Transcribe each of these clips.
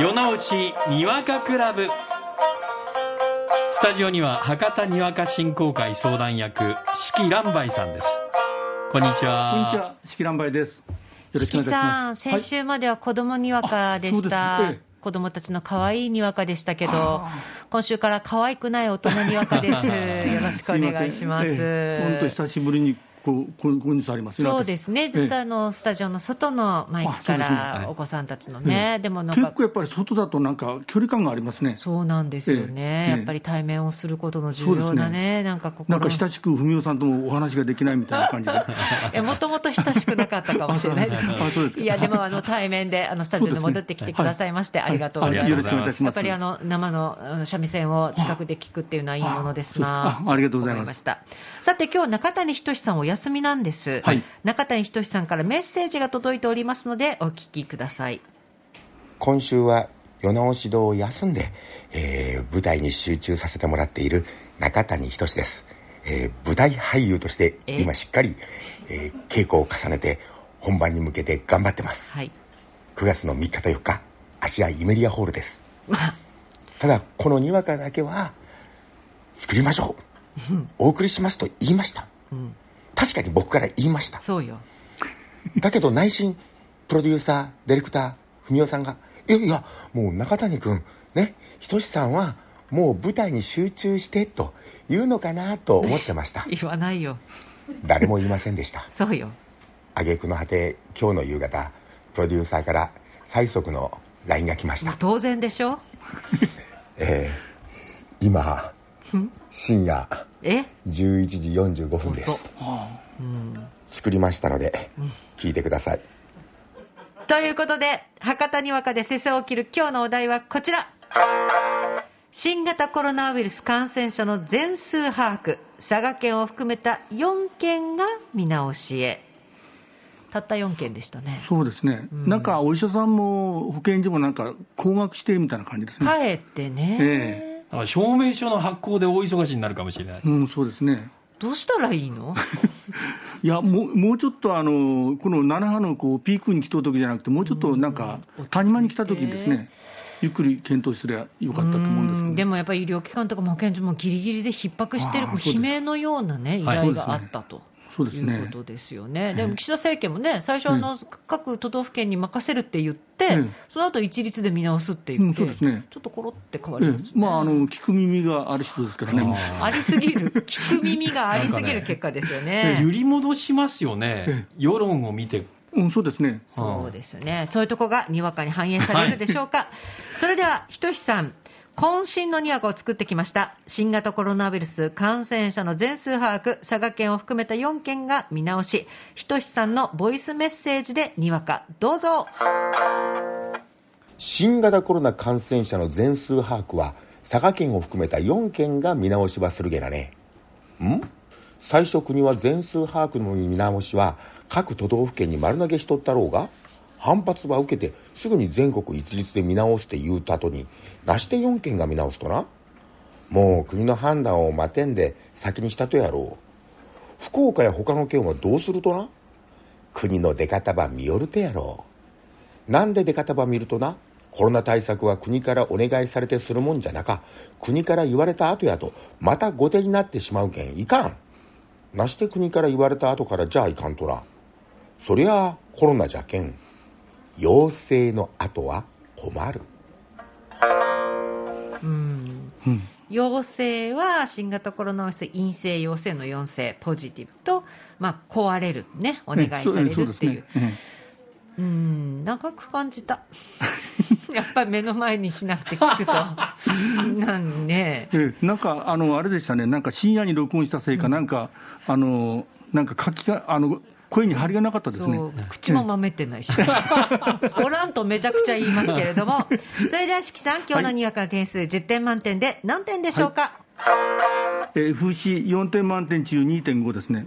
夜直しにわかクラブスタジオには博多にわか振興会相談役四季蘭梅さんですこんにちはこんにちは、四季蘭梅です。よろしくお願。先週までは子供にわかでした。あそうですええ子供たちの可愛いにわかでしたけど、今週から可愛くない大人にわかです。よろしくお願いします。いませんええ本当久しぶりにこうこうこういうニュースありますね。そうですね、ずっとあのスタジオの外のマイクからお子さんたちのね、ええ。でもなんか結構やっぱり外だとなんか距離感がありますね。そうなんですよね、ええ。やっぱり対面をすることの重要なねね、なんか心なんのか親しく文雄さんともお話ができないみたいな感じで。えもともと親しくなかったかもしれない。ですね。あそうですか。いや、でもあの対面であのスタジオに戻ってきてくださいまして、ありがとうございはいます。よろしくお願いいたします。やっぱりあの生の三味線を近くで聞くっていうのはいいものですな。ああありがとうございました。さて今日中谷仁さんお休みなんです。はい。中谷仁さんからメッセージが届いておりますのでお聞きください。今週は世直し堂を休んで、えー舞台に集中させてもらっている中谷仁です、えー舞台俳優としてえ今しっかり、えー稽古を重ねて本番に向けて頑張ってます。はい。9月の3日と4日芦屋イメリアホールです。まあ、ただこのにわかだけは作りましょう。お送りしますと言いました、確かに僕から言いましたそうよ。だけど内心プロデューサーディレクター文雄さんが「いやいやもう中谷君ね仁さんはもう舞台に集中して」と言うのかなと思ってました 言わないよ。誰も言いませんでしたそうよ。挙句の果て今日の夕方プロデューサーから最速の LINE が来ました当然でしょ えー今深夜え？11時45分で遅す作りましたので聞いてください。ということで、博多にわかで世相を切る今日のお題はこちら。新型コロナウイルス感染者の全数把握、佐賀県を含めた4県が見直しへ。たった4県でしたね。そうですね。なんかお医者さんも保健所もなんか高額してみたいな感じですね。帰ってね、えだから証明書の発行で大忙しになるかもしれない。うん、そうですね。どうしたらいいの？いやもうもうちょっとあのこの7波のこうピークに来た時じゃなくて、もうちょっとなんか、谷間に来た時にですね、ゆっくり検討すればよかったと思うんですけど、うんでもやっぱり医療機関とかも保健所もギリギリで逼迫してる、悲鳴のようなね、依はい頼があったと。そうですね。いうことですよね、でも岸田政権もね、最初あの、各都道府県に任せるって言って、ええ。その後一律で見直すって言って、うんそうですね。ちょっところって変わええりますよね、まあ、あの聞く耳がある人ですからね、ありすぎる、聞く耳がありすぎる結果ですよね。揺り戻しますよね。世論を見て。うん、そうですね、そうですね。そういうとこがにわかに反映されるでしょうか。それでは、ひとしさん、渾身のにわかを作ってきました。新型コロナウイルス感染者の全数把握、佐賀県を含めた4県が見直し、ひとしさんのボイスメッセージでにわか、どうぞ。新型コロナ感染者の全数把握は佐賀県を含めた4県が見直しはするげなねん？最初国は全数把握の見直しは各都道府県に丸投げしとったろうが反発は受けてすぐに全国一律で見直すって言うた後になして4県が見直すとなもう国の判断を待てんで先にしたとやろう福岡や他の県はどうするとな国の出方ば見よるとやろうなんで出方ば見るとな、コロナ対策は国からお願いされてするもんじゃなか、国から言われた後やと、また後手になってしまうけん、いかん。なして国から言われた後からじゃあいかんとな。そりゃあコロナじゃけん。陽性の後は困る。陽性は新型コロナウイルス陰性、陽性の陽性、ポジティブと、まあ、壊れる、ね、お願いされるっていう。そうん、長く感じた。やっぱり目の前にしなくて聞くと。なんね。ええなんかあのあれでしたね、なんか深夜に録音したせいか、なんか、あのなんか書きがあの声に張りがなかったですね。口もまめってないし、おらんとめちゃくちゃ言いますけれども、それでは、しきさん、今日のにわかの点数、10点満点で何点でしょうか、えー風刺4点満点中2.5ですね。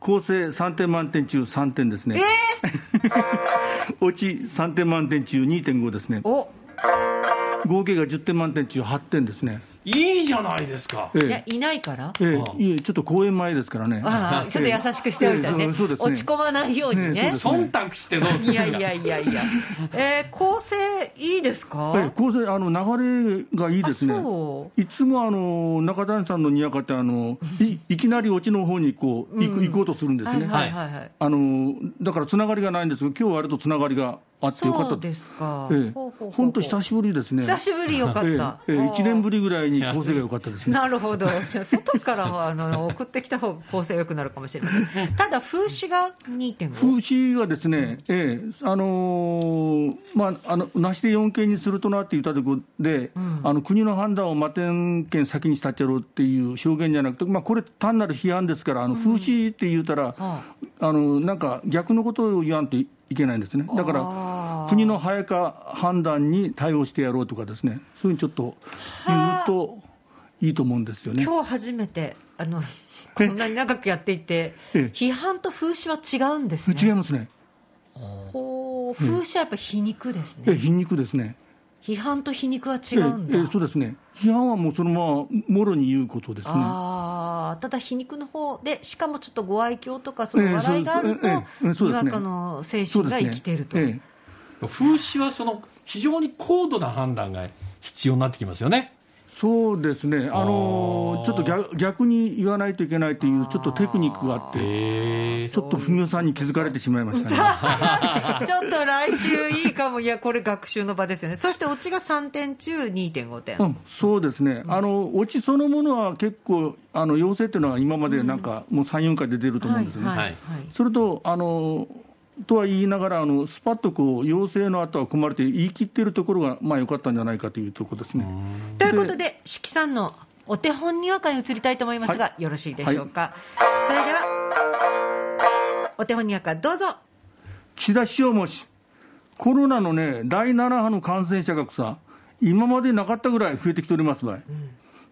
構成3点満点中3点ですね。落ち3点満点中2.5ですね。お合計が10点満点中8点ですね。いいじゃないですか。いや、いないからええああいえ、ちょっと公演前ですからね。ああ、ちょっと優しくしておいたねええそうですね落ち込まないようにね忖度してどうするいやいやいやいや。えー、構成いいですか？ええ構成、あの、流れがいいですねあそう。いつもあの、中谷さんのにやかって、あの、いいきなりオチの方にこう、行く行こうとするんですね。はいはいはいはい。あの、だからつながりがないんですけど、今日は割とつながりがあってよかったそうですか。ええ本当久しぶりですね。久しぶりよかった。ええええ1年ぶりぐらいに構成が良かったですね。なるほど。外からはあの送ってきた方が構成良くなるかもしれません。ただ、風刺が2.5。風刺がですね、ええあのーまあ、あの、なしで4件にするとなって言ったところで、んあの国の判断を摩天権先にしたっちゃろうっていう表現じゃなくて、まあ、これ、単なる批判ですから、あの風刺って言うたら、ああのなんか逆のことを言わんといけないんですね。だかあらー国の早か判断に対応してやろうとかですね、そういうふうにちょっと言うといいと思うんですよね。今日初めて、あの、こんなに長くやっていて、ええ批判と風刺は違うんですね。違いますね。ほう風刺はやっぱ皮肉ですね。え皮肉ですね。批判と皮肉は違えうんだ。えそうですね。批判はもうそのままもろに言うことですね。ああ、ただ皮肉の方で、しかもちょっとご愛嬌とか、そのええ笑いがあると、ええええそうですねにわかの精神が生きてると。風刺はその非常に高度な判断が必要になってきますよね。えそうですね。あのちょっと逆逆に言わないといけないというちょっとテクニックがあって。ちょっと文雄さんに気づかれてしまいましたね。ちょっと来週いいかも。いや、これ学習の場ですよね。そしてオチが3点中2.5点。うん、そうですね、あのオチそのものは結構、あの陽性っていうのは今までなんか、もう3、4回で出ると思うんですね。はい、はい、はいそれと、あのとは言いながら、あのスパッとこう陽性の後は組まれて言い切ってるところが、まあ良かったんじゃないかというところですね。ということで、四季さんのお手本にわかに移りたいと思いますが、よろしいでしょうか？それでは、お手本にわかどうぞ。岸田首相もし、コロナのね、第7波の感染者がさ、今までなかったぐらい増えてきておりますばい、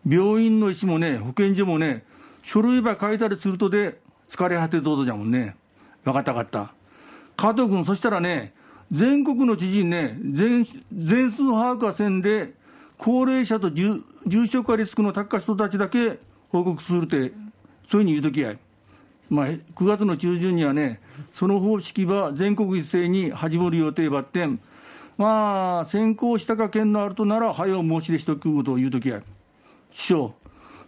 病院の医師もね、保健所もね、書類ば書いたりするとで、疲れ果てどうぞじゃもんね。わかったわかった。加藤君、そしたらね、全国の知事にね、全全数把握はせんで、高齢者と重重症化リスクの高い人たちだけ報告するって、そういうふうに言うときや。まあ、9月の中旬にはね、その方式は全国一斉に始まる予定ばってん、まあ、先行したか県のあるとなら、早う申し出しておくことを言うときや。師匠、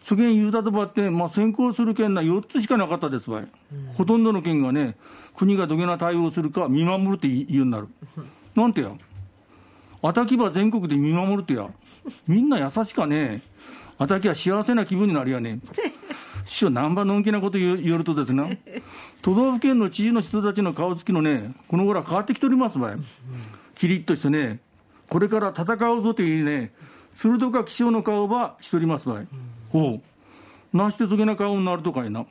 そげん言うたとばって、まあ、先行する県な4つしかなかったですばい、ほとんどの県がね、国がどげな対応するか見守るって言うようになる。なんてや？あたきば全国で見守るってや。みんな優しかね。あたきは幸せな気分になるやね。師匠、難波のんきなこと言う言うとですね、都道府県の知事の人たちの顔つきのね、この頃は変わってきておりますばい。キリッとしてね、これから戦うぞというね、鋭か気象の顔ばしておりますばい。ほう。なしてそげな顔になるとかいな。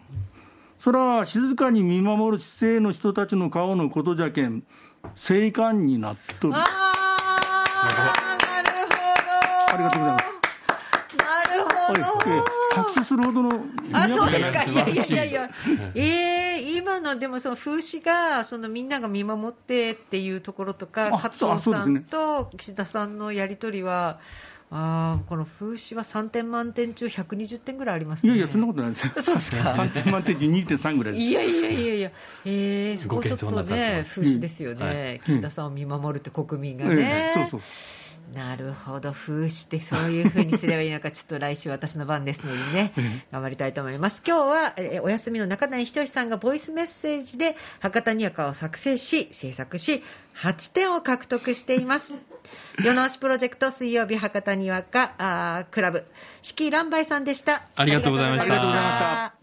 そら、静かに見守る姿勢の人たちの顔のことじゃけん、静観になっとる。あー、なるほど。ありがとうございます。なるほど。はい、ええ拍手するほどのあ、そうですか。いやいやいやいや。ええ今のでもその風刺が、そのみんなが見守ってっていうところとか、あ加そうあ藤さんそうですねと岸田さんのやりとりは、ああ、この風刺は3点満点中120点ぐらいありますね。いやいや、そんなことないですよ。そうですか？3点満点中2.3ぐらいです。いやいやいやいや、ええそこちょっとね、風刺ですよね、はい岸田さんを見守るって国民がえね。えそうそう。なるほど、風刺ってそういうふうにすればいいのか、ちょっと来週私の番ですのでね、頑張りたいと思います。今日は、えーお休みの中谷仁さんがボイスメッセージで博多にわかを作成し、制作し、8点を獲得しています。世直しプロジェクト水曜日博多にわかあークラブ、四季乱梅さんでしたありがとうございました。